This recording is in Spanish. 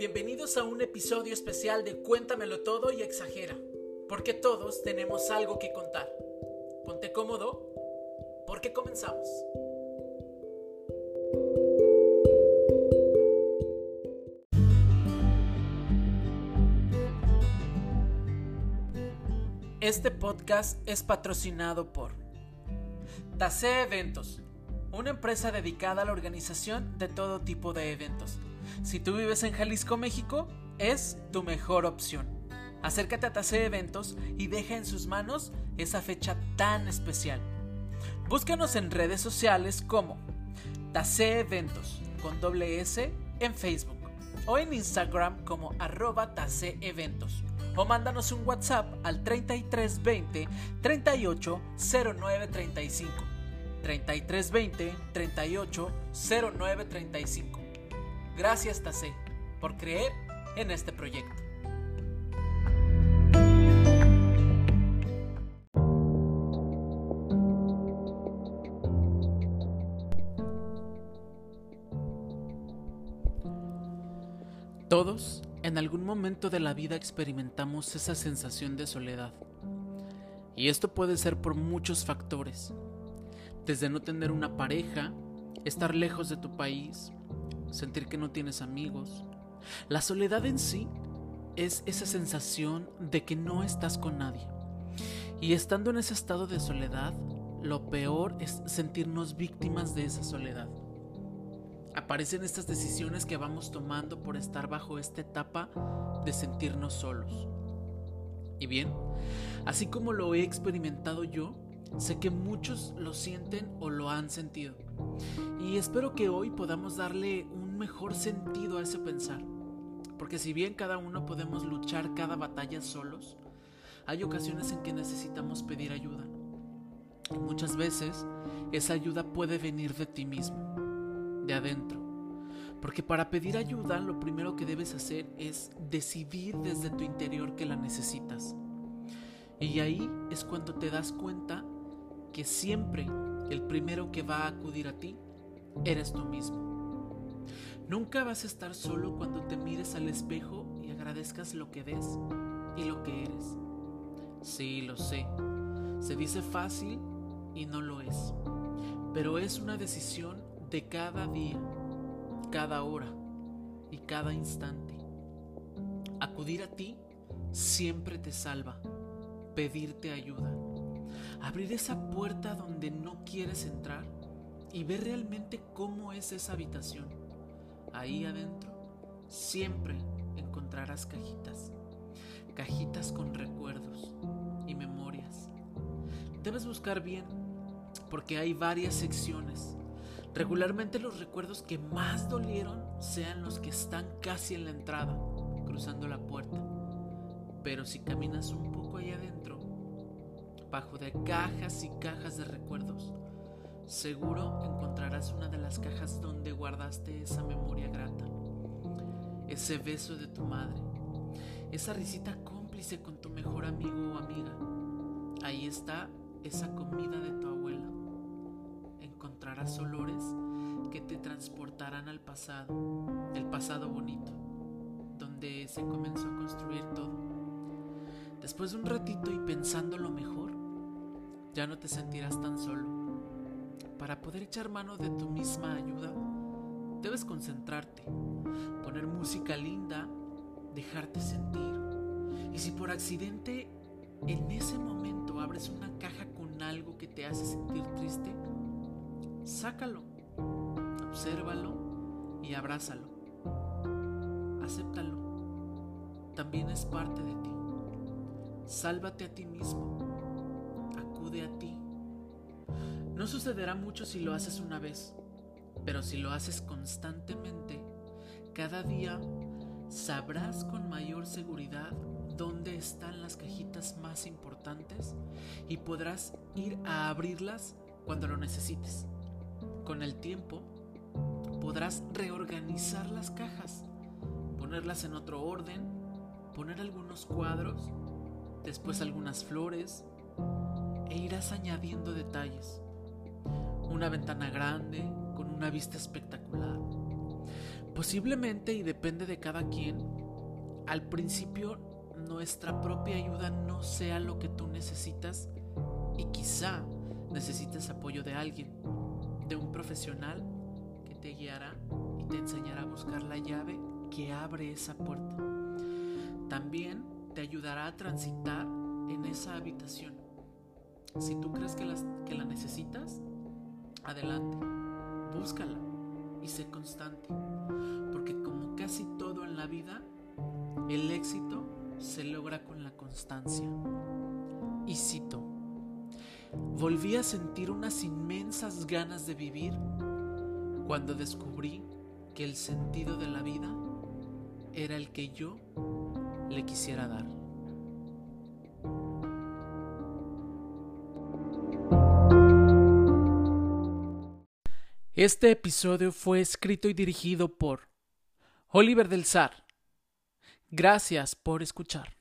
Bienvenidos a un episodio especial de Cuéntamelo todo y exagera, porque todos tenemos algo que contar. Ponte cómodo, porque comenzamos. Este podcast es patrocinado por Tase Eventos, una empresa dedicada a la organización de todo tipo de eventos. Si tú vives en Jalisco, México, es tu mejor opción. Acércate a Tase Eventos y deja en sus manos esa fecha tan especial. Búscanos en redes sociales como Tase Eventos con doble S en Facebook o en Instagram como arroba Tase o mándanos un WhatsApp al 3320 38 09 35 3320 38 09 35 Gracias Tase por creer en este proyecto. Todos en algún momento de la vida experimentamos esa sensación de soledad. Y esto puede ser por muchos factores. Desde no tener una pareja, estar lejos de tu país, sentir que no tienes amigos. La soledad en sí es esa sensación de que no estás con nadie. Y estando en ese estado de soledad, lo peor es sentirnos víctimas de esa soledad. Aparecen estas decisiones que vamos tomando por estar bajo esta etapa de sentirnos solos. Y bien, así como lo he experimentado yo, sé que muchos lo sienten o lo han sentido. Y espero que hoy podamos darle un mejor sentido a ese pensar. Porque si bien cada uno podemos luchar cada batalla solos, hay ocasiones en que necesitamos pedir ayuda. Y muchas veces esa ayuda puede venir de ti mismo, de adentro. Porque para pedir ayuda lo primero que debes hacer es decidir desde tu interior que la necesitas. Y ahí es cuando te das cuenta que siempre el primero que va a acudir a ti eres tú mismo. Nunca vas a estar solo cuando te mires al espejo y agradezcas lo que ves y lo que eres. Sí, lo sé. Se dice fácil y no lo es. Pero es una decisión de cada día, cada hora y cada instante. Acudir a ti siempre te salva. Pedirte ayuda. Abrir esa puerta donde no quieres entrar y ver realmente cómo es esa habitación. Ahí adentro siempre encontrarás cajitas, cajitas con recuerdos y memorias. Debes buscar bien porque hay varias secciones. Regularmente los recuerdos que más dolieron sean los que están casi en la entrada, cruzando la puerta. Pero si caminas un poco ahí adentro, bajo de cajas y cajas de recuerdos, seguro encontrarás una de las cajas donde guardaste esa memoria grata, ese beso de tu madre, esa risita cómplice con tu mejor amigo o amiga. Ahí está esa comida de tu abuela. Encontrarás olores que te transportarán al pasado, el pasado bonito, donde se comenzó a construir todo. Después de un ratito y pensando lo mejor, ya no te sentirás tan solo para poder echar mano de tu misma ayuda, debes concentrarte, poner música linda, dejarte sentir. Y si por accidente en ese momento abres una caja con algo que te hace sentir triste, sácalo, obsérvalo y abrázalo. Acéptalo. También es parte de ti. Sálvate a ti mismo. A ti. No sucederá mucho si lo haces una vez, pero si lo haces constantemente, cada día sabrás con mayor seguridad dónde están las cajitas más importantes y podrás ir a abrirlas cuando lo necesites. Con el tiempo, podrás reorganizar las cajas, ponerlas en otro orden, poner algunos cuadros, después algunas flores e irás añadiendo detalles una ventana grande con una vista espectacular. Posiblemente, y depende de cada quien, al principio nuestra propia ayuda no sea lo que tú necesitas y quizá necesites apoyo de alguien, de un profesional que te guiará y te enseñará a buscar la llave que abre esa puerta. También te ayudará a transitar en esa habitación. Si tú crees que, que la necesitas, adelante, búscala y sé constante. Porque como casi todo en la vida, el éxito se logra con la constancia. Y cito, volví a sentir unas inmensas ganas de vivir cuando descubrí que el sentido de la vida era el que yo le quisiera dar. Este episodio fue escrito y dirigido por Oliver del Sar. Gracias por escuchar.